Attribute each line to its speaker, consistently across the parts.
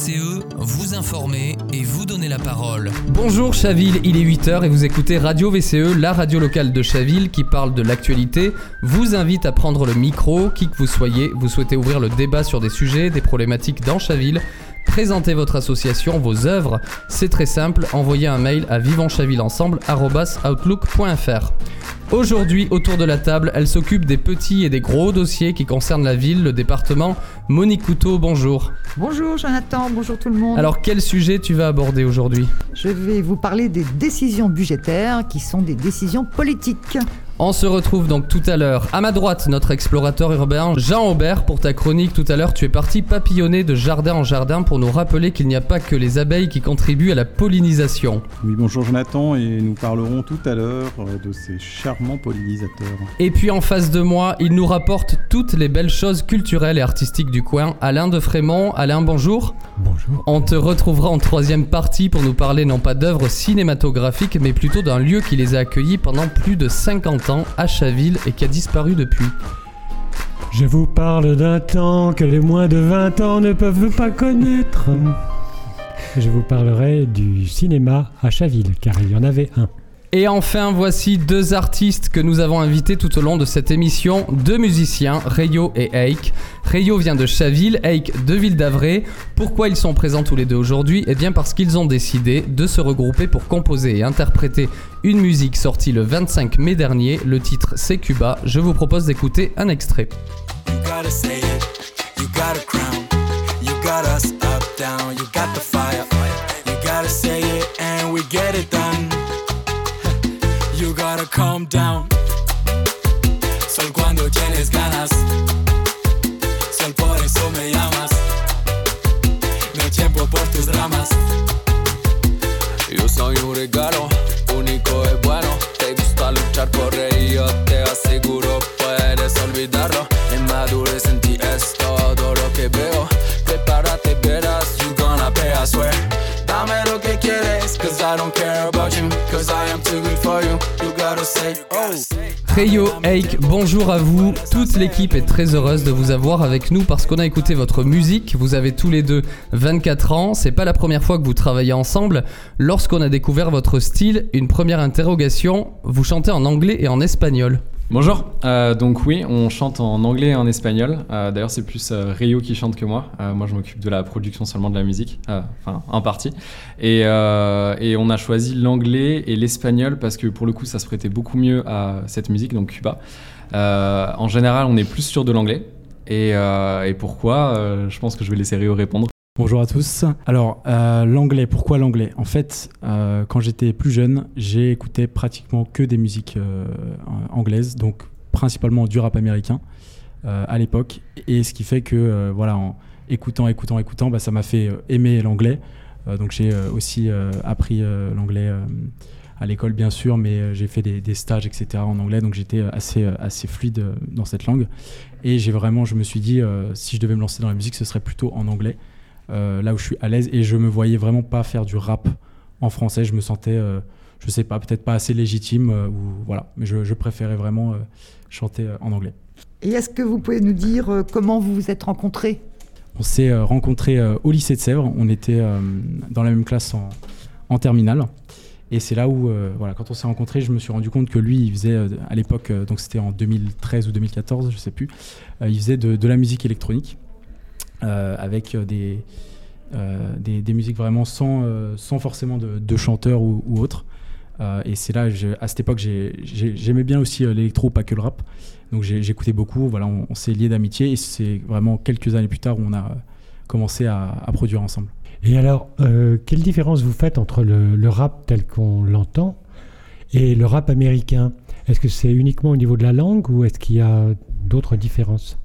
Speaker 1: VCE, vous informer et vous donner la parole.
Speaker 2: Bonjour Chaville, il est 8h et vous écoutez Radio VCE, la radio locale de Chaville qui parle de l'actualité, vous invite à prendre le micro, qui que vous soyez, vous souhaitez ouvrir le débat sur des sujets, des problématiques dans Chaville, présenter votre association, vos œuvres, c'est très simple, envoyez un mail à vivantchavilleensemble.outlook.fr. Aujourd'hui, autour de la table, elle s'occupe des petits et des gros dossiers qui concernent la ville, le département. Monique Couteau, bonjour.
Speaker 3: Bonjour Jonathan, bonjour tout le monde.
Speaker 2: Alors, quel sujet tu vas aborder aujourd'hui?
Speaker 3: Je vais vous parler des décisions budgétaires qui sont des décisions politiques.
Speaker 2: On se retrouve donc tout à l'heure. À ma droite, notre explorateur urbain Jean Aubert. Pour ta chronique tout à l'heure, tu es parti papillonner de jardin en jardin pour nous rappeler qu'il n'y a pas que les abeilles qui contribuent à la pollinisation.
Speaker 4: Oui, bonjour Jonathan, et nous parlerons tout à l'heure euh, de ces charmants pollinisateurs.
Speaker 2: Et puis en face de moi, il nous rapporte toutes les belles choses culturelles et artistiques du coin. Alain de Frémont. Alain, bonjour.
Speaker 5: Bonjour.
Speaker 2: On te retrouvera en troisième partie pour nous parler non pas d'œuvres cinématographiques, mais plutôt d'un lieu qui les a accueillis pendant plus de 50 ans à Chaville et qui a disparu depuis.
Speaker 5: Je vous parle d'un temps que les moins de 20 ans ne peuvent pas connaître. Je vous parlerai du cinéma à Chaville, car il y en avait un.
Speaker 2: Et enfin, voici deux artistes que nous avons invités tout au long de cette émission, deux musiciens, Rayo et Eik. Rayo vient de Chaville, Eik de Ville d'Avray. Pourquoi ils sont présents tous les deux aujourd'hui? Eh bien parce qu'ils ont décidé de se regrouper pour composer et interpréter une musique sortie le 25 mai dernier. Le titre c'est Cuba. Je vous propose d'écouter un extrait.
Speaker 6: You calm down. Sol cuando tienes ganas,
Speaker 2: Rayo, Eik, bonjour à vous. Toute l'équipe est très heureuse de vous avoir avec nous parce qu'on a écouté votre musique. Vous avez tous les deux 24 ans. C'est pas la première fois que vous travaillez ensemble. Lorsqu'on a découvert votre style, une première interrogation, vous chantez en anglais et en espagnol.
Speaker 7: Bonjour, Euh, donc oui, on chante en anglais et en espagnol. Euh, D'ailleurs, c'est plus euh, Rio qui chante que moi. Euh, moi, je m'occupe de la production seulement de la musique, Euh, enfin, en partie. Et, et on a choisi l'anglais et l'espagnol parce que pour le coup, ça se prêtait beaucoup mieux à cette musique, donc Cuba. En général, on est plus sûr de l'anglais. Et, et pourquoi? Je pense que je vais laisser Rio répondre.
Speaker 8: Bonjour à tous. Alors, euh, l'anglais, pourquoi l'anglais? En fait, euh, quand j'étais plus jeune, j'ai écouté pratiquement que des musiques euh, anglaises, donc principalement du rap américain à l'époque. Et ce qui fait que, voilà, en écoutant, écoutant, écoutant, bah, ça m'a fait aimer l'anglais. Donc, j'ai aussi appris l'anglais à l'école, bien sûr, mais j'ai fait des, stages, etc. en anglais, donc j'étais assez, assez fluide dans cette langue. Et j'ai vraiment, je me suis dit, si je devais me lancer dans la musique, ce serait plutôt en anglais euh, là où je suis à l'aise et je me voyais vraiment pas faire du rap en français. Je me sentais, euh, je sais pas, peut-être pas assez légitime euh, ou voilà, mais je, je préférais vraiment euh, chanter en anglais.
Speaker 3: Et est-ce que vous pouvez nous dire comment vous vous êtes rencontrés?
Speaker 8: On s'est rencontrés au lycée de Sèvres. On était dans la même classe en, en terminale. Et c'est là où, voilà, quand on s'est rencontrés, je me suis rendu compte que lui, il faisait à l'époque, donc c'était en 2013 ou 2014, je sais plus, il faisait de, de la musique électronique avec euh, des, euh, des, des musiques vraiment sans, euh, sans forcément de, chanteurs ou, autres. Euh, et c'est là, à cette époque, j'ai- j'ai- j'aimais bien aussi euh, l'électro, pas que le rap. Donc j'écoutais beaucoup. Voilà, on, s'est liés d'amitié et c'est vraiment quelques années plus tard où on a euh, commencé à, produire ensemble.
Speaker 5: Et alors, euh, quelle différence vous faites entre le rap tel qu'on l'entend et le rap américain? Est-ce que c'est uniquement au niveau de la langue ou est-ce qu'il y a d'autres différences?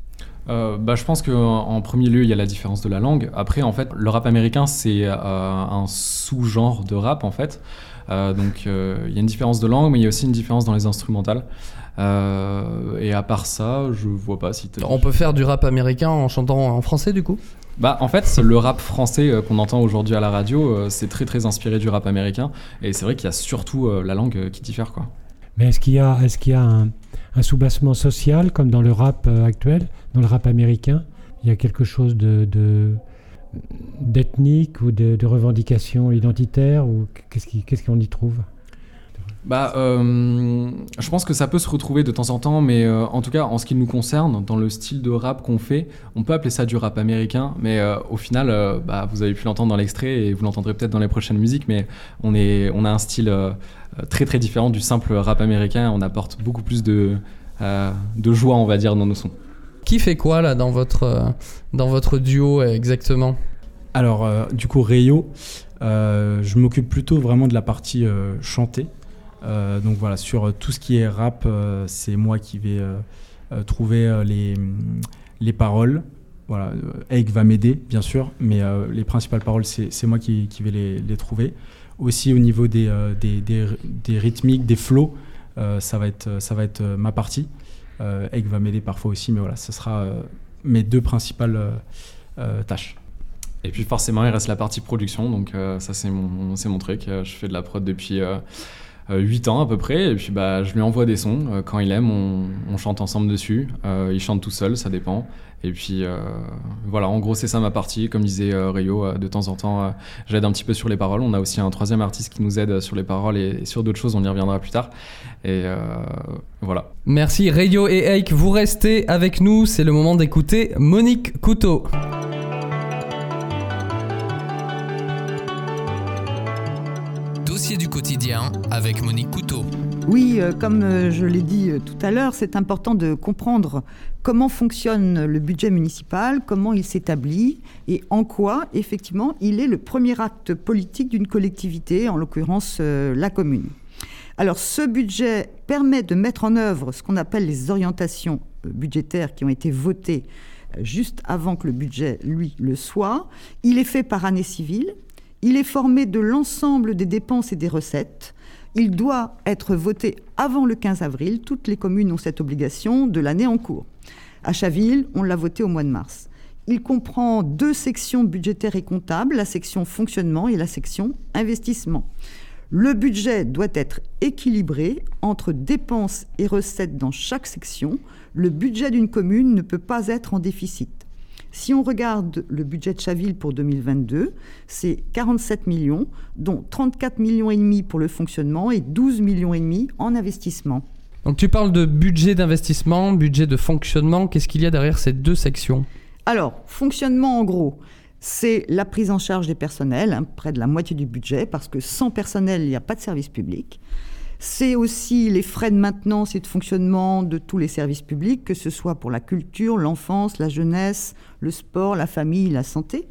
Speaker 7: Euh, bah, je pense qu'en en premier lieu, il y a la différence de la langue. Après, en fait, le rap américain, c'est euh, un sous-genre de rap, en fait. Euh, donc, euh, il y a une différence de langue, mais il y a aussi une différence dans les instrumentales. Euh, et à part ça, je vois pas si...
Speaker 2: On peut faire du rap américain en chantant en français du coup?
Speaker 7: Bah, en fait, le rap français euh, qu'on entend aujourd'hui à la radio, euh, c'est très très inspiré du rap américain. Et c'est vrai qu'il y a surtout euh, la langue euh, qui diffère, quoi.
Speaker 5: Mais est-ce qu'il y a, est-ce qu'il y a un, un soubassement social comme dans le rap euh, actuel, dans le rap américain. Il y a quelque chose de, de d'ethnique ou de, revendications identitaires ou qu'est-ce qu'on y trouve?
Speaker 7: Bah, euh, je pense que ça peut se retrouver de temps en temps, mais euh, en tout cas, en ce qui nous concerne, dans le style de rap qu'on fait, on peut appeler ça du rap américain, mais euh, au final, euh, bah, vous avez pu l'entendre dans l'extrait et vous l'entendrez peut-être dans les prochaines musiques, mais on, est, on a un style euh, très très différent du simple rap américain. On apporte beaucoup plus de, euh, de joie, on va dire, dans nos sons.
Speaker 2: Qui fait quoi là dans votre, euh, dans votre duo exactement?
Speaker 8: Alors, euh, du coup, Rayo, euh, je m'occupe plutôt vraiment de la partie euh, chantée. Euh, donc voilà, sur euh, tout ce qui est rap, euh, c'est moi qui vais trouver les, les paroles. Voilà, Egg va m'aider, bien sûr, mais les principales paroles, c'est moi qui, qui vais les, trouver. Aussi au niveau des, des, des, rythmiques, des flows, ça va être, ça va être ma partie. Euh, Egg va m'aider parfois aussi, mais voilà, ce sera mes deux principales tâches.
Speaker 7: Et puis forcément, il reste la partie production, donc ça c'est mon, mon truc. Je fais de la prod depuis 8 ans à peu près, et puis bah, je lui envoie des sons. Euh, quand il aime, on, on chante ensemble dessus. Euh, il chante tout seul, ça dépend. Et puis euh, voilà, en gros c'est ça ma partie. Comme disait euh, Rio, euh, de temps en temps euh, j'aide un petit peu sur les paroles. On a aussi un troisième artiste qui nous aide sur les paroles et, sur d'autres choses, on y reviendra plus tard. Et euh, voilà.
Speaker 2: Merci Rayo et Eik, vous restez avec nous, c'est le moment d'écouter Monique Couteau.
Speaker 1: Avec Monique Couteau.
Speaker 3: Oui, euh, comme euh, je l'ai dit euh, tout à l'heure, c'est important de comprendre comment fonctionne le budget municipal, comment il s'établit et en quoi, effectivement, il est le premier acte politique d'une collectivité, en l'occurrence la commune. Alors, ce budget permet de mettre en œuvre ce qu'on appelle les orientations budgétaires qui ont été votées juste avant que le budget, lui, le soit. Il est fait par année civile. Il est formé de l'ensemble des dépenses et des recettes. Il doit être voté avant le 15 avril. Toutes les communes ont cette obligation de l'année en cours. À Chaville, on l'a voté au mois de mars. Il comprend deux sections budgétaires et comptables, la section fonctionnement et la section investissement. Le budget doit être équilibré entre dépenses et recettes dans chaque section. Le budget d'une commune ne peut pas être en déficit. Si on regarde le budget de Chaville pour 2022, c'est 47 millions, dont 34 millions et demi pour le fonctionnement et 12 millions et demi en investissement.
Speaker 2: Donc tu parles de budget d'investissement, budget de fonctionnement, qu'est-ce qu'il y a derrière ces deux sections?
Speaker 3: Alors, fonctionnement en gros, c'est la prise en charge des personnels, hein, près de la moitié du budget, parce que sans personnel, il n'y a pas de service public. C'est aussi les frais de maintenance et de fonctionnement de tous les services publics, que ce soit pour la culture, l'enfance, la jeunesse, le sport, la famille, la santé.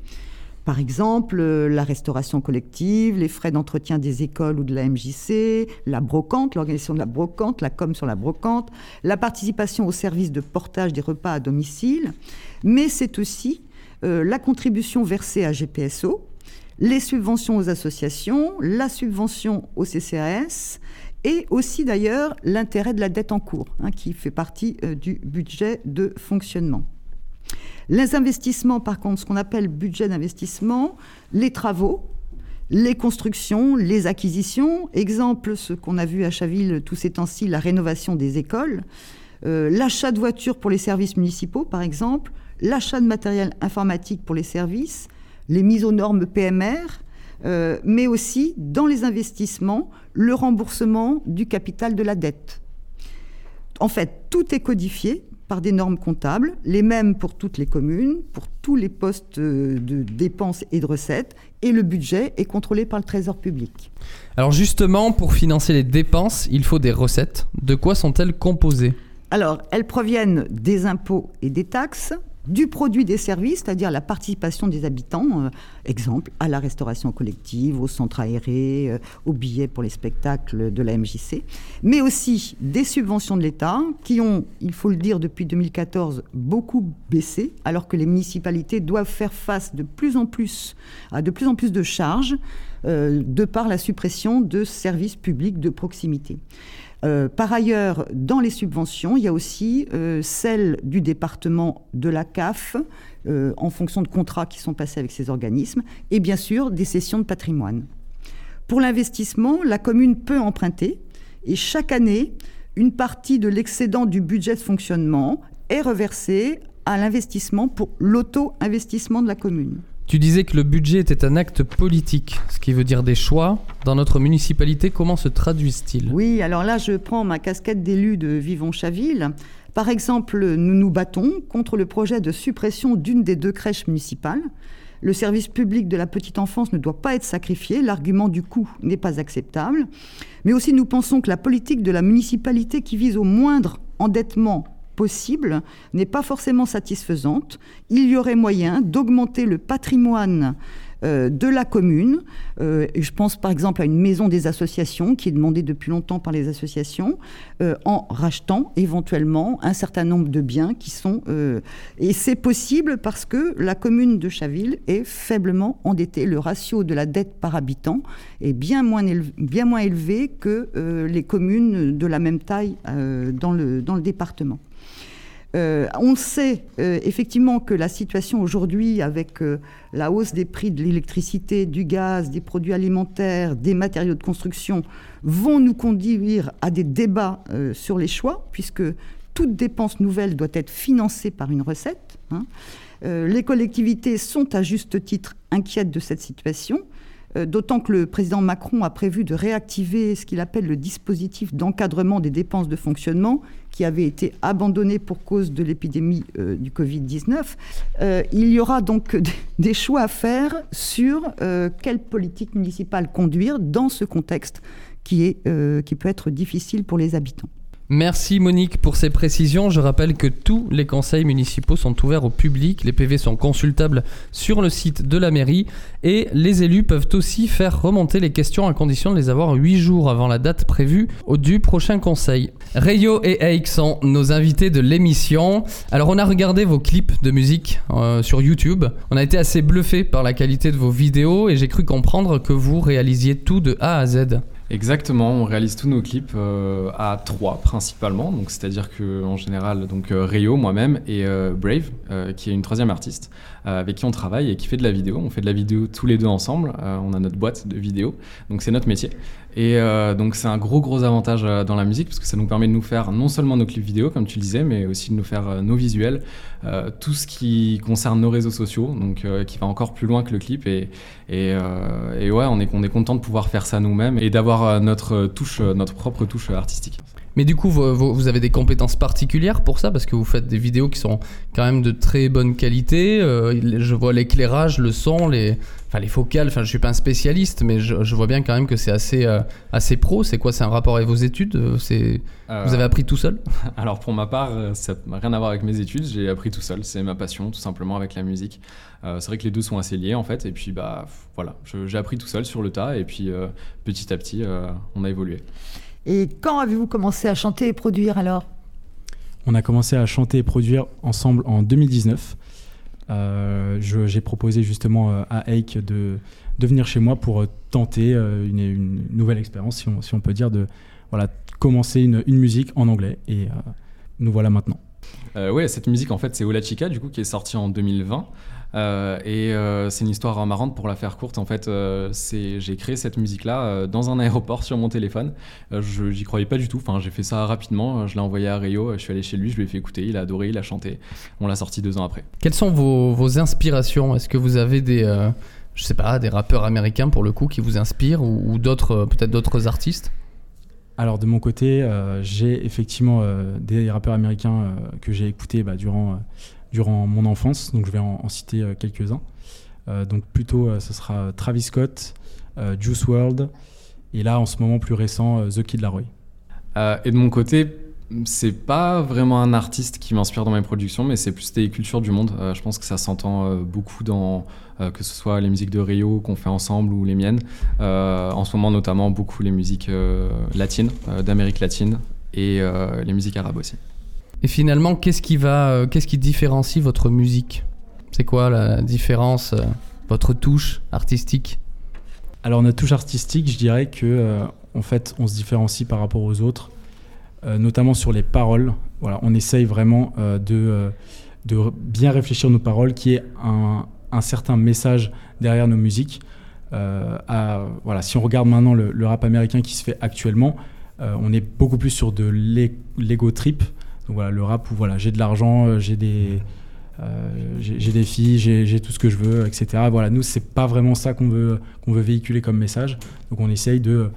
Speaker 3: Par exemple, euh, la restauration collective, les frais d'entretien des écoles ou de la MJC, la brocante, l'organisation de la brocante, la com sur la brocante, la participation au service de portage des repas à domicile. Mais c'est aussi euh, la contribution versée à GPSO, les subventions aux associations, la subvention au CCAS et aussi d'ailleurs l'intérêt de la dette en cours, hein, qui fait partie euh, du budget de fonctionnement. Les investissements, par contre, ce qu'on appelle budget d'investissement, les travaux, les constructions, les acquisitions. Exemple, ce qu'on a vu à Chaville tous ces temps-ci, la rénovation des écoles, euh, l'achat de voitures pour les services municipaux, par exemple, l'achat de matériel informatique pour les services, les mises aux normes PMR, euh, mais aussi dans les investissements, le remboursement du capital de la dette. En fait, tout est codifié par des normes comptables, les mêmes pour toutes les communes, pour tous les postes euh, de dépenses et de recettes, et le budget est contrôlé par le Trésor public.
Speaker 2: Alors justement, pour financer les dépenses, il faut des recettes. De quoi sont-elles composées?
Speaker 3: Alors, elles proviennent des impôts et des taxes, du produit des services, c'est-à-dire la participation des habitants, euh, exemple, à la restauration collective, au centre aéré, euh, aux billets pour les spectacles de la MJC, mais aussi des subventions de l'État qui ont, il faut le dire, depuis 2014 beaucoup baissé, alors que les municipalités doivent faire face de plus en plus à de plus en plus de charges euh, de par la suppression de services publics de proximité. Euh, par ailleurs, dans les subventions, il y a aussi euh, celles du département de la CAF, euh, en fonction de contrats qui sont passés avec ces organismes, et bien sûr des cessions de patrimoine. Pour l'investissement, la commune peut emprunter, et chaque année, une partie de l'excédent du budget de fonctionnement est reversée à l'investissement pour l'auto-investissement de la commune.
Speaker 2: Tu disais que le budget était un acte politique, ce qui veut dire des choix. Dans notre municipalité, comment se traduisent-ils?
Speaker 3: Oui, alors là, je prends ma casquette d'élu de Vivon-Chaville. Par exemple, nous nous battons contre le projet de suppression d'une des deux crèches municipales. Le service public de la petite enfance ne doit pas être sacrifié, l'argument du coût n'est pas acceptable. Mais aussi, nous pensons que la politique de la municipalité qui vise au moindre endettement possible n'est pas forcément satisfaisante. Il y aurait moyen d'augmenter le patrimoine euh, de la commune. Euh, je pense par exemple à une maison des associations qui est demandée depuis longtemps par les associations, euh, en rachetant éventuellement un certain nombre de biens qui sont... et c'est possible parce que la commune de Chaville est faiblement endettée. Le ratio de la dette par habitant est bien moins élevé, que les communes de la même taille dans, le, dans le département. Euh, on sait euh, effectivement que la situation aujourd'hui, avec euh, la hausse des prix de l'électricité, du gaz, des produits alimentaires, des matériaux de construction, vont nous conduire à des débats sur les choix, puisque toute dépense nouvelle doit être financée par une recette. Hein. les collectivités sont à juste titre inquiètes de cette situation. D'autant que le président Macron a prévu de réactiver ce qu'il appelle le dispositif d'encadrement des dépenses de fonctionnement, qui avait été abandonné pour cause de l'épidémie euh, du Covid-19. Euh, il y aura donc des choix à faire sur euh, quelle politique municipale conduire dans ce contexte qui peut être difficile pour les habitants.
Speaker 2: Merci Monique pour ces précisions. Je rappelle que tous les conseils municipaux sont ouverts au public. Les PV sont consultables sur le site de la mairie et les élus peuvent aussi faire remonter les questions à condition de les avoir 8 jours avant la date prévue du prochain conseil. Rayo et Eik sont nos invités de l'émission. Alors on a regardé vos clips de musique euh, sur YouTube. On a été assez bluffé par la qualité de vos vidéos et j'ai cru comprendre que vous réalisiez tout de A à Z.
Speaker 7: Exactement, on réalise tous nos clips euh, à trois principalement, donc c'est-à-dire que en général donc euh, Rio, moi-même et euh, Brave, qui est une troisième artiste avec qui on travaille et qui fait de la vidéo. On fait de la vidéo tous les deux ensemble. on a notre boîte de vidéo, donc c'est notre métier. Et donc c'est un gros gros avantage dans la musique parce que ça nous permet de nous faire non seulement nos clips vidéo comme tu le disais, mais aussi de nous faire nos visuels, tout ce qui concerne nos réseaux sociaux, donc qui va encore plus loin que le clip et, et, ouais, on est, on est content de pouvoir faire ça nous-mêmes et d'avoir euh, notre touche, euh, notre propre touche artistique.
Speaker 2: Mais du coup, vous, vous, avez des compétences particulières pour ça parce que vous faites des vidéos qui sont quand même de très bonne qualité. Euh, je vois l'éclairage, le son, les, enfin les focales. Enfin, je suis pas un spécialiste, mais je, vois bien quand même que c'est assez, assez pro. C'est quoi C'est un rapport avec vos études C'est vous avez appris tout seul?
Speaker 7: Alors pour ma part, ça n'a rien à voir avec mes études. J'ai appris tout seul. C'est ma passion, tout simplement, avec la musique. Euh, c'est vrai que les deux sont assez liés en fait. Et puis bah voilà, j'ai appris tout seul sur le tas. Et puis euh, petit à petit, euh, on a évolué.
Speaker 3: Et quand avez-vous commencé à chanter et produire alors?
Speaker 8: On a commencé à chanter et produire ensemble en 2019. j'ai proposé justement à Eik de, de, venir chez moi pour tenter une, nouvelle expérience, si on, si on, peut dire, de voilà, commencer une, une musique en anglais. Et nous voilà maintenant.
Speaker 7: Euh, ouais, cette musique en fait c'est Ola Chica du coup qui est sortie en 2020. Euh, et euh, c'est une histoire marrante pour la faire courte. En fait, euh, j'ai créé cette musique-là dans un aéroport sur mon téléphone. je j'y croyais pas du tout. Enfin, j'ai fait ça rapidement. Je l'ai envoyé à Rio. Je suis allé chez lui. Je lui ai fait écouter. Il a adoré. Il a chanté. On l'a sorti deux ans après.
Speaker 2: Quelles sont vos, vos inspirations? Est-ce que vous avez des je sais pas, des rappeurs américains pour le coup qui vous inspirent ou, d'autres, peut-être d'autres artistes?
Speaker 8: Alors de mon côté, j'ai effectivement des rappeurs américains que j'ai écoutés bah, durant durant mon enfance. Donc je vais en, citer euh, quelques-uns. Euh, donc plutôt, euh, ce sera Travis Scott, Juice World, et là en ce moment plus récent, The Kid Laroi.
Speaker 7: et de mon côté, c'est pas vraiment un artiste qui m'inspire dans mes productions, mais c'est plus des cultures du monde. je pense que ça s'entend beaucoup dans que ce soit les musiques de Rio qu'on fait ensemble ou les miennes. en ce moment, notamment beaucoup les musiques latines, d'Amérique latine et les musiques arabes aussi.
Speaker 2: Et finalement, qu'est-ce qui va, euh, qu'est-ce qui différencie votre musique? C'est quoi la différence, euh, votre touche artistique?
Speaker 8: Alors notre touche artistique, je dirais que euh, en fait, on se différencie par rapport aux autres, notamment sur les paroles. Voilà, on essaye vraiment de, bien réfléchir nos paroles, qui est un, un certain message derrière nos musiques. Voilà, si on regarde maintenant le, rap américain qui se fait actuellement, on est beaucoup plus sur de l'ego trip. Donc voilà, le rap où voilà, j'ai de l'argent, euh, j'ai des, euh, j'ai des filles, j'ai tout ce que je veux, etc. Voilà, nous, c'est pas vraiment ça qu'on veut, qu'on veut véhiculer comme message. Donc on essaye de,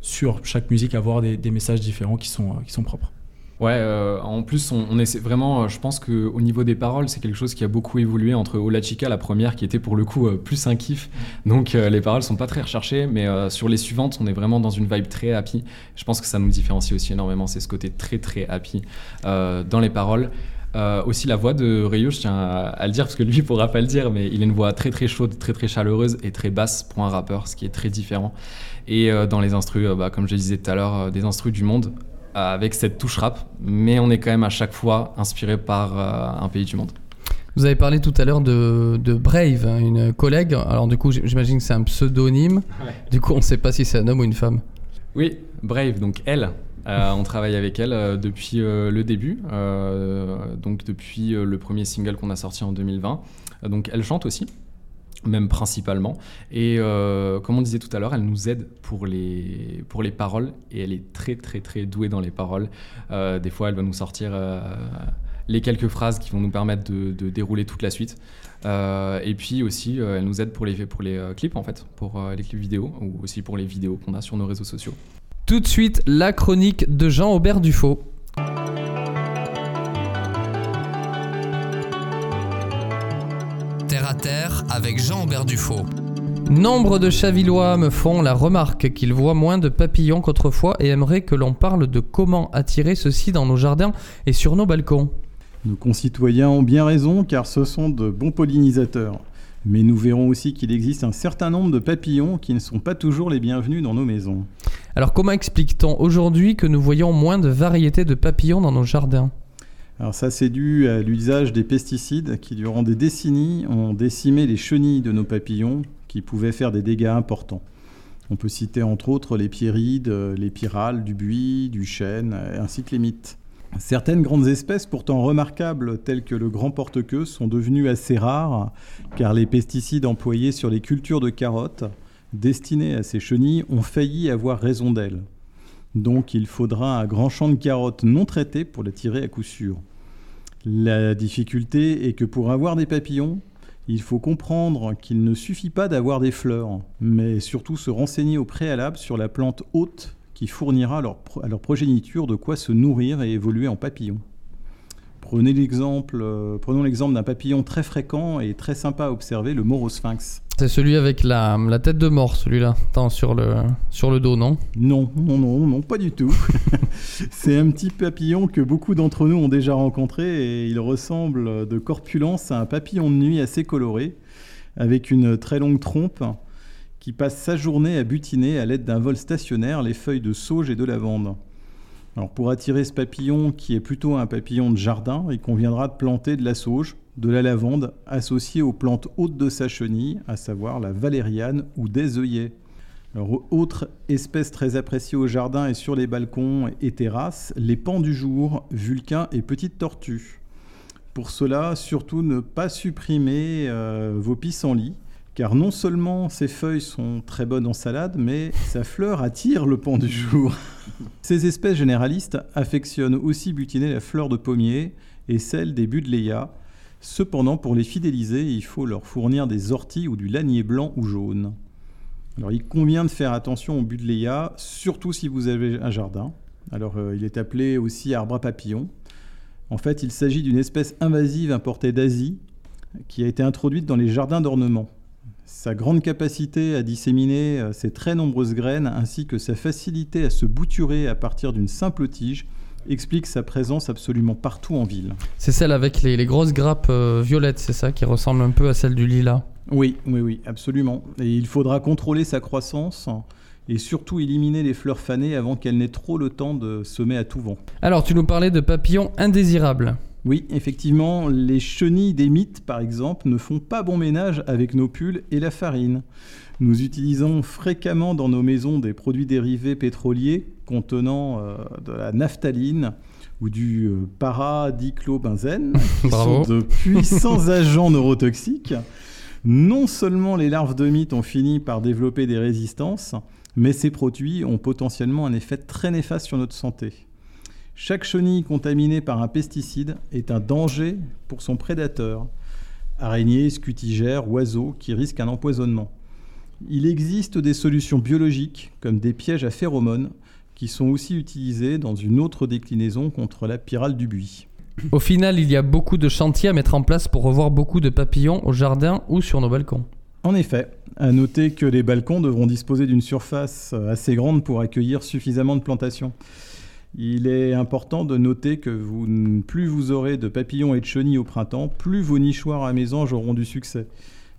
Speaker 8: sur chaque musique, avoir des, des messages différents qui sont, euh, qui sont propres.
Speaker 7: Ouais, euh, en plus, on, essaie vraiment, euh, je pense qu'au niveau des paroles, c'est quelque chose qui a beaucoup évolué entre Ola Chica, la première, qui était pour le coup euh, plus un kiff. Donc les paroles sont pas très recherchées, mais sur les suivantes, on est vraiment dans une vibe très happy. Je pense que ça nous différencie aussi énormément, c'est ce côté très très happy dans les paroles. Aussi la voix de Rayo, je tiens à, le dire parce que lui pourra pas le dire, mais il a une voix très très chaude, très très chaleureuse et très basse pour un rappeur, ce qui est très différent. Et dans les instrus, bah, comme je disais tout à l'heure, des instrus du monde avec cette touche rap, mais on est quand même à chaque fois inspiré par euh, un pays du monde.
Speaker 2: Vous avez parlé tout à l'heure de, de Brave, hein, une collègue. Alors du coup, j'imagine que c'est un pseudonyme. Du coup, on ne sait pas si c'est un homme ou une femme.
Speaker 7: Oui, Brave, donc elle. Euh, on travaille avec elle euh, depuis euh, le début, euh, donc depuis euh, le premier single qu'on a sorti en 2020. Euh, donc elle chante aussi, même principalement. Et euh, comme on disait tout à l'heure, elle nous aide pour les, pour les paroles et elle est très très très douée dans les paroles. Euh, des fois, elle va nous sortir euh, les quelques phrases qui vont nous permettre de, dérouler toute la suite. Et puis aussi, elle nous aide pour les, pour les clips en fait, pour les clips vidéo ou aussi pour les vidéos qu'on a sur nos réseaux sociaux.
Speaker 2: Tout de suite, la chronique de Jean-Aubert Dufaux.
Speaker 1: Avec Jean-Aubert Dufaux.
Speaker 2: Nombre de Chavillois me font la remarque qu'ils voient moins de papillons qu'autrefois et aimeraient que l'on parle de comment attirer ceux-ci dans nos jardins et sur nos balcons.
Speaker 4: Nos concitoyens ont bien raison car ce sont de bons pollinisateurs. Mais nous verrons aussi qu'il existe un certain nombre de papillons qui ne sont pas toujours les bienvenus dans nos maisons.
Speaker 2: Alors comment explique-t-on aujourd'hui que nous voyons moins de variétés de papillons dans nos jardins?
Speaker 4: Alors ça c'est dû à l'usage des pesticides qui durant des décennies ont décimé les chenilles de nos papillons qui pouvaient faire des dégâts importants. On peut citer entre autres les pierrides, les pyrales, du buis, du chêne, ainsi que les mythes. Certaines grandes espèces pourtant remarquables telles que le grand porte-queue sont devenues assez rares car les pesticides employés sur les cultures de carottes destinées à ces chenilles ont failli avoir raison d'elles. Donc il faudra un grand champ de carottes non traitées pour les tirer à coup sûr. La difficulté est que pour avoir des papillons, il faut comprendre qu'il ne suffit pas d'avoir des fleurs, mais surtout se renseigner au préalable sur la plante hôte qui fournira à leur, progéniture de quoi se nourrir et évoluer en papillon. Prenez l'exemple, euh, prenons l'exemple d'un papillon très fréquent et très sympa à observer, le morosphinx.
Speaker 2: C'est celui avec la, la tête de mort, celui-là, sur le, sur le dos, non?
Speaker 4: Non, non, non, non, pas du tout. C'est un petit papillon que beaucoup d'entre nous ont déjà rencontré et il ressemble de corpulence à un papillon de nuit assez coloré, avec une très longue trompe qui passe sa journée à butiner à l'aide d'un vol stationnaire les feuilles de sauge et de lavande. Alors pour attirer ce papillon qui est plutôt un papillon de jardin, il conviendra de planter de la sauge, de la lavande associée aux plantes hautes de sa chenille, à savoir la valériane ou des œillets. Alors, autre espèce très appréciée au jardin et sur les balcons et terrasses, les pans du jour, vulcains et petites tortues. Pour cela, surtout ne pas supprimer euh, vos pissenlits, car non seulement ces feuilles sont très bonnes en salade, mais sa fleur attire le pan du jour. Ces espèces généralistes affectionnent aussi butiner la fleur de pommier et celle des buddléas. Cependant, pour les fidéliser, il faut leur fournir des orties ou du lanier blanc ou jaune. Alors, il convient de faire attention aux buddléas, surtout si vous avez un jardin. Alors, euh, il est appelé aussi arbre à papillon. En fait, il s'agit d'une espèce invasive importée d'Asie qui a été introduite dans les jardins d'ornement. Sa grande capacité à disséminer euh, ses très nombreuses graines ainsi que sa facilité à se bouturer à partir d'une simple tige explique sa présence absolument partout en ville.
Speaker 2: C'est celle avec les, les grosses grappes euh, violettes, c'est ça, qui ressemble un peu à celle du lilas.
Speaker 4: Oui, oui, oui, absolument. Et il faudra contrôler sa croissance et surtout éliminer les fleurs fanées avant qu'elles n'aient trop le temps de semer à tout vent.
Speaker 2: Alors, tu nous parlais de papillons indésirables.
Speaker 4: Oui, effectivement, les chenilles des mythes, par exemple, ne font pas bon ménage avec nos pulls et la farine. Nous utilisons fréquemment dans nos maisons des produits dérivés pétroliers contenant euh, de la naphtaline ou du euh, paradiclobenzène, qui
Speaker 2: Bravo.
Speaker 4: sont de puissants agents neurotoxiques. Non seulement les larves de mythes ont fini par développer des résistances, mais ces produits ont potentiellement un effet très néfaste sur notre santé. Chaque chenille contaminée par un pesticide est un danger pour son prédateur, araignées, scutigères, oiseaux qui risquent un empoisonnement. Il existe des solutions biologiques, comme des pièges à phéromones, qui sont aussi utilisés dans une autre déclinaison contre la pyrale du buis.
Speaker 2: Au final, il y a beaucoup de chantiers à mettre en place pour revoir beaucoup de papillons au jardin ou sur nos balcons.
Speaker 4: En effet, à noter que les balcons devront disposer d'une surface assez grande pour accueillir suffisamment de plantations. Il est important de noter que vous- plus vous aurez de papillons et de chenilles au printemps, plus vos nichoirs à mésanges auront du succès.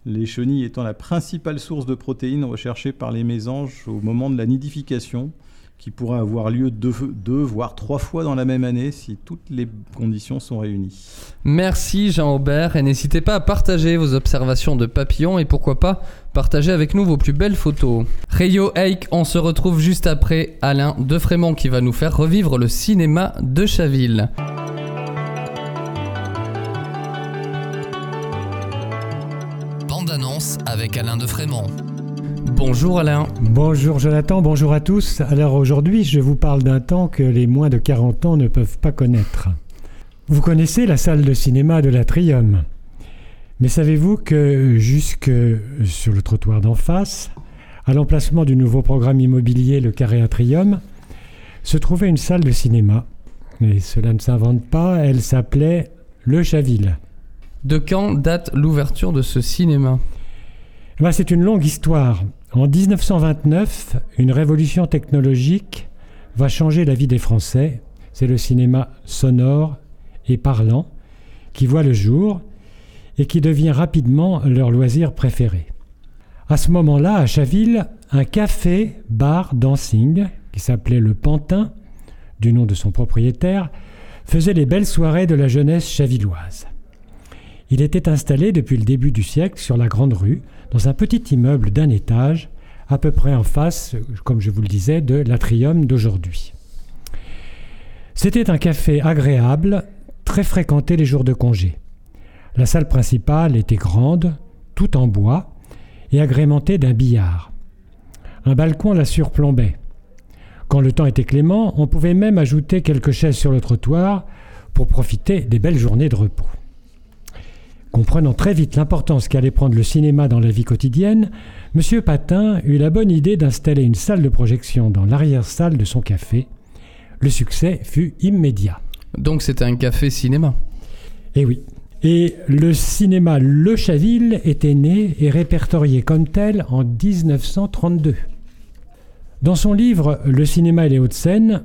Speaker 4: Les chenilles étant la principale source de protéines recherchée par les mésanges au moment de la nidification, qui pourra avoir lieu deux, deux voire trois fois dans la même année si toutes les conditions sont réunies.
Speaker 2: Merci Jean-Aubert et n'hésitez pas à partager vos observations de papillons et pourquoi pas partager avec nous vos plus belles photos. Rayo Eik, on se retrouve juste après Alain de Frémont qui va nous faire revivre le cinéma de Chaville.
Speaker 1: Bande annonce avec Alain de Frémont.
Speaker 2: Bonjour Alain.
Speaker 5: Bonjour Jonathan, bonjour à tous. Alors aujourd'hui, je vous parle d'un temps que les moins de 40 ans ne peuvent pas connaître. Vous connaissez la salle de cinéma de l'Atrium. Mais savez-vous que jusque sur le trottoir d'en face, à l'emplacement du nouveau programme immobilier Le Carré Atrium, se trouvait une salle de cinéma. Et cela ne s'invente pas, elle s'appelait Le Chaville.
Speaker 2: De quand date l'ouverture de ce cinéma?
Speaker 5: Eh ben, c'est une longue histoire. En 1929, une révolution technologique va changer la vie des Français. C'est le cinéma sonore et parlant qui voit le jour et qui devient rapidement leur loisir préféré. À ce moment-là, à Chaville, un café bar dancing qui s'appelait le Pantin, du nom de son propriétaire, faisait les belles soirées de la jeunesse chavilloise. Il était installé depuis le début du siècle sur la Grande Rue, dans un petit immeuble d'un étage, à peu près en face, comme je vous le disais, de l'atrium d'aujourd'hui. C'était un café agréable, très fréquenté les jours de congé. La salle principale était grande, tout en bois, et agrémentée d'un billard. Un balcon la surplombait. Quand le temps était clément, on pouvait même ajouter quelques chaises sur le trottoir pour profiter des belles journées de repos. Comprenant très vite l'importance qu'allait prendre le cinéma dans la vie quotidienne, M. Patin eut la bonne idée d'installer une salle de projection dans l'arrière-salle de son café. Le succès fut immédiat.
Speaker 2: Donc c'était un café cinéma.
Speaker 5: Eh oui. Et le cinéma Le Chaville était né et répertorié comme tel en 1932. Dans son livre Le cinéma et les Hauts-de-Seine,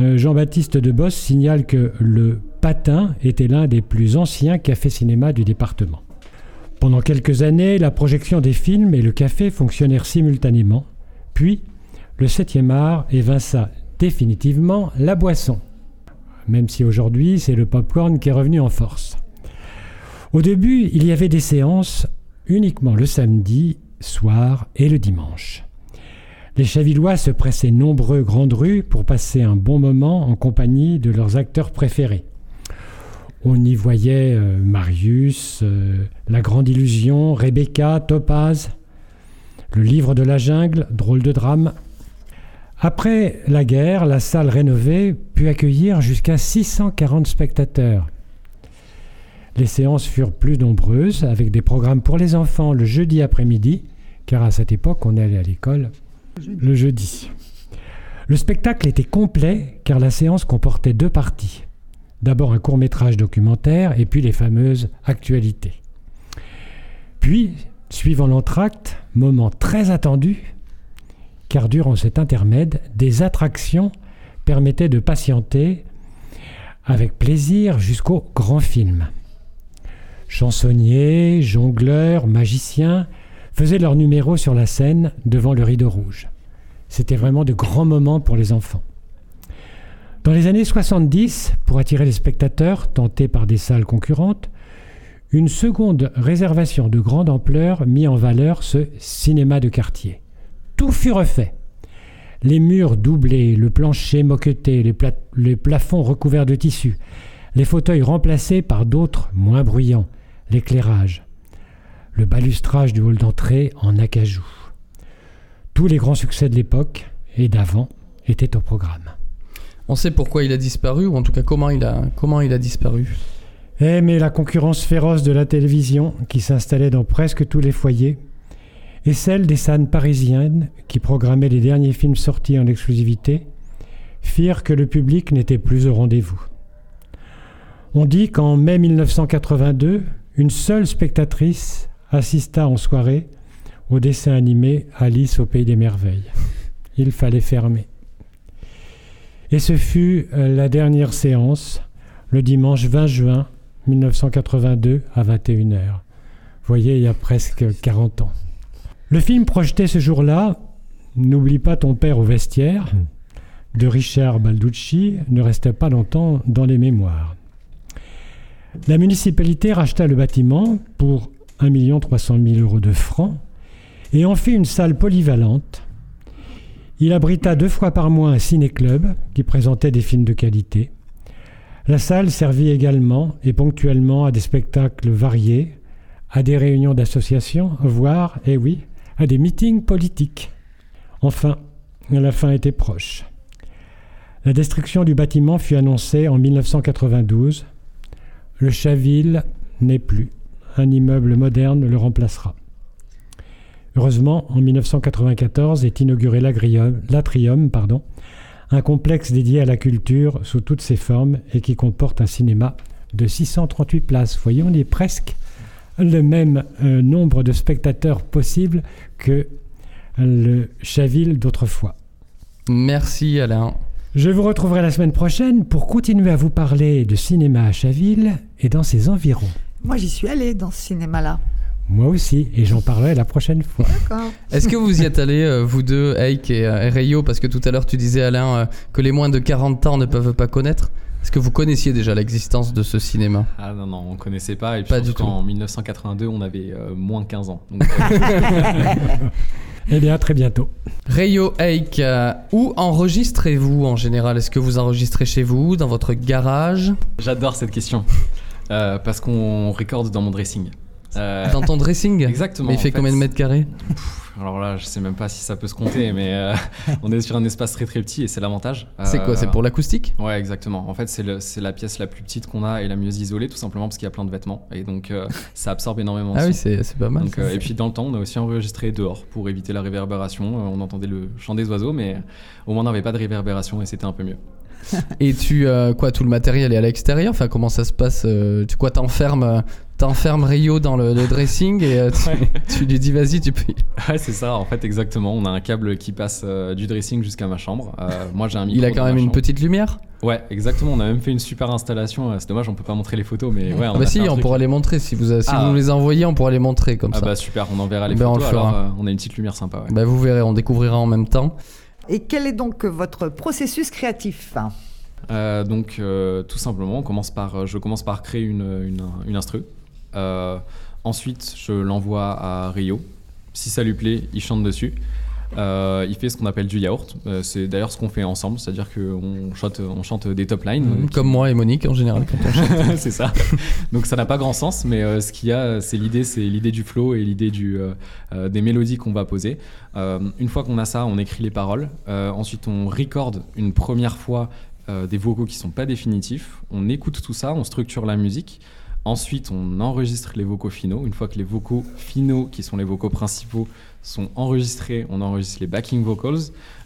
Speaker 5: euh, Jean-Baptiste Debosse signale que le Patin était l'un des plus anciens cafés-cinéma du département. Pendant quelques années, la projection des films et le café fonctionnèrent simultanément, puis le 7e art évinça définitivement la boisson, même si aujourd'hui c'est le popcorn qui est revenu en force. Au début, il y avait des séances uniquement le samedi, soir et le dimanche. Les Chavillois se pressaient nombreux grandes rues pour passer un bon moment en compagnie de leurs acteurs préférés. On y voyait euh, Marius, euh, La Grande Illusion, Rebecca, Topaz, Le Livre de la Jungle, Drôle de drame. Après la guerre, la salle rénovée put accueillir jusqu'à 640 spectateurs. Les séances furent plus nombreuses, avec des programmes pour les enfants le jeudi après-midi, car à cette époque on allait à l'école le jeudi. Le spectacle était complet, car la séance comportait deux parties. D'abord un court métrage documentaire et puis les fameuses actualités. Puis, suivant l'entracte, moment très attendu, car durant cet intermède, des attractions permettaient de patienter avec plaisir jusqu'au grand film. Chansonniers, jongleurs, magiciens faisaient leur numéro sur la scène devant le rideau rouge. C'était vraiment de grands moments pour les enfants. Dans les années 70, pour attirer les spectateurs tentés par des salles concurrentes, une seconde réservation de grande ampleur mit en valeur ce cinéma de quartier. Tout fut refait. Les murs doublés, le plancher moqueté, les, les plafonds recouverts de tissu, les fauteuils remplacés par d'autres moins bruyants, l'éclairage, le balustrage du hall d'entrée en acajou. Tous les grands succès de l'époque et d'avant étaient au programme.
Speaker 2: On sait pourquoi il a disparu, ou en tout cas comment il a, disparu.
Speaker 5: Eh, mais la concurrence féroce de la télévision, qui s'installait dans presque tous les foyers, et celle des scènes parisiennes, qui programmaient les derniers films sortis en exclusivité, firent que le public n'était plus au rendez-vous. On dit qu'en mai 1982, une seule spectatrice assista en soirée au dessin animé Alice au Pays des Merveilles. Il fallait fermer. Et ce fut euh, la dernière séance, le dimanche 20 juin 1982 à 21h. Vous voyez, il y a presque 40 ans. Le film projeté ce jour-là, N'oublie pas ton père au vestiaire, de Richard Balducci, ne restait pas longtemps dans les mémoires. La municipalité racheta le bâtiment pour 1 300 000 euros de francs et en fit une salle polyvalente. Il abrita deux fois par mois un ciné-club qui présentait des films de qualité. La salle servit également et ponctuellement à des spectacles variés, à des réunions d'associations, voire, eh oui, à des meetings politiques. Enfin, la fin était proche. La destruction du bâtiment fut annoncée en 1992. Le Chaville n'est plus. Un immeuble moderne le remplacera. Heureusement, en 1994 est inauguré l'Atrium, pardon, un complexe dédié à la culture sous toutes ses formes et qui comporte un cinéma de 638 places. Voyez, on est presque le même euh, nombre de spectateurs possible que le Chaville d'autrefois.
Speaker 2: Merci Alain.
Speaker 5: Je vous retrouverai la semaine prochaine pour continuer à vous parler de cinéma à Chaville et dans ses environs.
Speaker 3: Moi, j'y suis allé dans ce cinéma-là.
Speaker 5: Moi aussi, et j'en parlerai la prochaine fois.
Speaker 3: D'accord.
Speaker 2: Est-ce que vous y êtes allés, euh, vous deux, Eik et, euh, et Rayo Parce que tout à l'heure, tu disais, Alain, euh, que les moins de 40 ans ne peuvent pas connaître. Est-ce que vous connaissiez déjà l'existence de ce cinéma?
Speaker 7: Ah non, non, on connaissait pas. Et puis
Speaker 2: Pas du tout.
Speaker 7: En 1982, on avait euh, moins de 15 ans. Donc,
Speaker 5: Eh bien, à très bientôt.
Speaker 2: Rayo, Eik, euh, où enregistrez-vous en général? Est-ce que vous enregistrez chez vous, dans votre garage?
Speaker 7: J'adore cette question. Euh, parce qu'on recorde dans mon dressing. Euh,
Speaker 2: Dans ton dressing
Speaker 7: Exactement.
Speaker 2: Mais il fait
Speaker 7: en fait.
Speaker 2: combien de mètres carrés
Speaker 7: Alors là, je sais même pas si ça peut se compter, mais euh, on est sur un espace très très petit et c'est l'avantage.
Speaker 2: C'est quoi
Speaker 7: Euh,
Speaker 2: C'est pour l'acoustique
Speaker 7: Ouais, exactement. En fait, c'est la pièce la plus petite qu'on a et la mieux isolée, tout simplement parce qu'il y a plein de vêtements. Et donc, euh, ça absorbe énormément
Speaker 2: Ah
Speaker 7: son.
Speaker 2: oui, c'est pas mal.
Speaker 7: Donc, euh, et puis dans le temps, on a aussi enregistré dehors pour éviter la réverbération. Euh, on entendait le chant des oiseaux, mais au moins on n'avait pas de réverbération et c'était un peu mieux.
Speaker 2: Et tu, euh, quoi, tout le matériel est à l'extérieur? Enfin, comment ça se passe euh, Tu quoi, t'enfermes, euh, t'enfermes Rio dans le, le dressing et euh, tu, tu lui dis vas-y, tu peux.
Speaker 7: Ouais, c'est ça, en fait, exactement. On a un câble qui passe euh, du dressing jusqu'à ma chambre. Euh, moi, j'ai un micro.
Speaker 2: Il a quand même une petite lumière?
Speaker 7: Ouais, exactement. On a même fait une super installation. C'est dommage, on peut pas montrer les photos, mais ouais, on
Speaker 2: Ah bah
Speaker 7: a
Speaker 2: si, on
Speaker 7: truc.
Speaker 2: pourra les montrer si vous, si
Speaker 7: Ah.
Speaker 2: vous nous les envoyez, on pourra les montrer comme
Speaker 7: Ah
Speaker 2: ça.
Speaker 7: bah super, on enverra les
Speaker 2: Ben, on
Speaker 7: photos.
Speaker 2: le fera.
Speaker 7: alors, on a une petite lumière sympa. Ouais.
Speaker 2: Bah, vous verrez, on découvrira en même temps.
Speaker 3: Et quel est donc votre processus créatif
Speaker 7: Euh, donc, euh, tout simplement, euh, je commence par créer une, une, instru. Ensuite, je l'envoie à Rio. Si ça lui plaît, il chante dessus. Euh, il fait ce qu'on appelle du yaourt. Euh, c'est d'ailleurs ce qu'on fait ensemble, c'est-à-dire qu'on chante, on chante des top lines. euh,
Speaker 2: Comme moi et Monique en général quand on chante.
Speaker 7: c'est ça. Donc ça n'a pas grand sens, mais euh, ce qu'il y a, c'est l'idée, c'est l'idée du flow et l'idée du des mélodies qu'on va poser. Une fois qu'on a ça, on écrit les paroles. Ensuite, on recorde une première fois des vocaux qui sont pas définitifs. On écoute tout ça, on structure la musique. Ensuite, on enregistre les vocaux finaux. Une fois que les vocaux finaux, qui sont les vocaux principaux, sont enregistrés, on enregistre les backing vocals.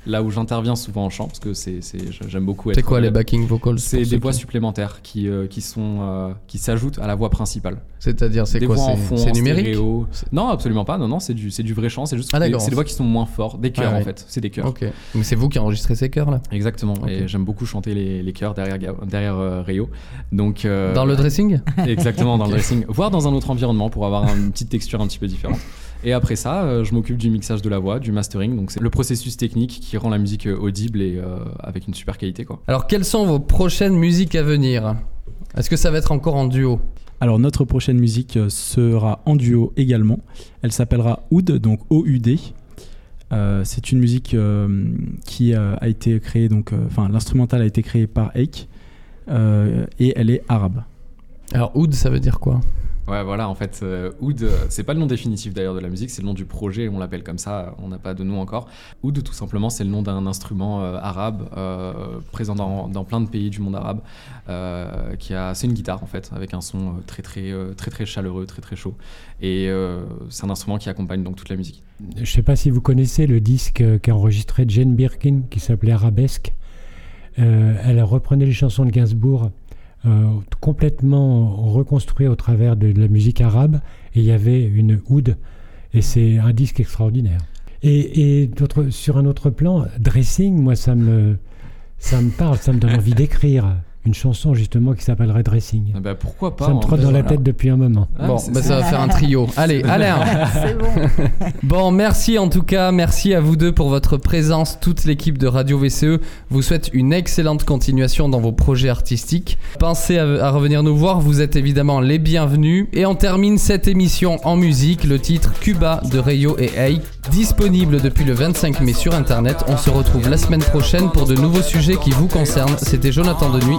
Speaker 7: Là où j'interviens souvent en chant, parce que c'est, j'aime beaucoup être.
Speaker 2: C'est quoi les backing vocals
Speaker 7: C'est des voix supplémentaires qui, euh, qui, sont, euh, qui s'ajoutent à la voix principale.
Speaker 2: C'est-à-dire, c'est quoi
Speaker 7: en
Speaker 2: C'est
Speaker 7: en
Speaker 2: numérique
Speaker 7: stéréo. Non, absolument pas. Non, non, c'est du, c'est du vrai chant. C'est juste
Speaker 2: Ah,
Speaker 7: c'est des voix qui sont moins fortes. Des chœurs,
Speaker 2: Ah,
Speaker 7: en
Speaker 2: ouais.
Speaker 7: fait. C'est des chœurs.
Speaker 2: Ok. Mais c'est vous qui enregistrez ces chœurs là?
Speaker 7: Exactement. Et j'aime beaucoup chanter les, les chœurs derrière, derrière euh, Rio. Donc, euh,
Speaker 2: Dans le dressing?
Speaker 7: Exactement, dans le dressing. Voire dans un autre environnement pour avoir une petite texture un petit peu différente. Et après ça, euh, je m'occupe du mixage de la voix, du mastering. Donc, c'est le processus technique qui rend la musique euh, audible et euh, avec une super qualité, quoi.
Speaker 2: Alors, quelles sont vos prochaines musiques à venir? Est-ce que ça va être encore en duo?
Speaker 8: Alors notre prochaine musique sera en duo également. Elle s'appellera Oud, donc O-U-D. Euh, c'est une musique euh, qui euh, a été créée, donc, euh, enfin l'instrumental a été créé par Eik euh, et elle est arabe.
Speaker 2: Alors, oud, ça veut dire quoi?
Speaker 7: Ouais, voilà, en fait, euh, Oud, euh, c'est pas le nom définitif d'ailleurs de la musique, c'est le nom du projet, on l'appelle comme ça, on n'a pas de nom encore. Oud, tout simplement, c'est le nom d'un instrument euh, arabe euh, présent dans, plein de pays du monde arabe, euh, qui a, c'est une guitare en fait, avec un son euh, très très euh, très très chaleureux, très très chaud, et euh, c'est un instrument qui accompagne donc toute la musique.
Speaker 5: Je sais pas si vous connaissez le disque euh, qu'a enregistré Jane Birkin qui s'appelait Arabesque. Euh, elle reprenait les chansons de Gainsbourg euh, complètement reconstruites au travers de, la musique arabe et il y avait une oud et c'est un disque extraordinaire. Et, et sur un autre plan, Dressing, moi ça me, ça me parle, ça me donne envie d'écrire une chanson justement qui s'appellerait Dressing.
Speaker 7: Ah bah, pourquoi pas
Speaker 5: Ça me trotte dans la tête depuis un moment.
Speaker 7: Ah,
Speaker 2: bon, bah, ça va faire un trio. Allez, Alain.
Speaker 3: C'est bon.
Speaker 2: Bon, merci en tout cas, merci à vous deux pour votre présence. Toute l'équipe de Radio VCE vous souhaite une excellente continuation dans vos projets artistiques. Pensez à, à revenir nous voir, vous êtes évidemment les bienvenus. Et on termine cette émission en musique, le titre Cuba de Rayo et Hey, disponible depuis le 25 mai sur internet. On se retrouve la semaine prochaine pour de nouveaux sujets qui vous concernent. C'était Jonathan de Nuit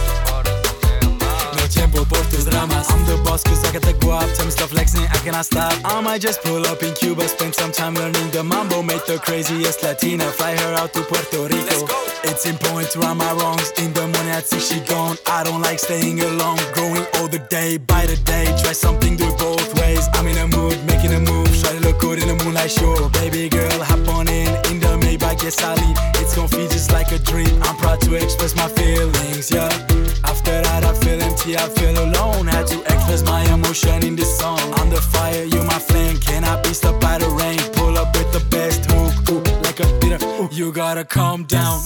Speaker 6: No tiempo por dramas. I'm the boss cause I got the guap. Tell me stop flexing, I cannot stop. I might just pull up in Cuba, spend some time learning the mambo. Make the craziest Latina, fly her out to Puerto Rico. It's important to right my wrongs. In the morning, I think she gone. I don't like staying alone. Growing all the day by the day. Try something, do it both ways. I'm in a mood, making a move. Try to look good in the moonlight show. Baby girl, hop on in. In yes, I lead. It's gonna feel just like a dream. I'm proud to express my feelings, yeah. After that, I feel empty, I feel alone. Had to express my emotion in this song. I'm the fire, you my flame. Can I be stopped by the rain. Pull up with the best hook, like a bitter. You gotta calm down.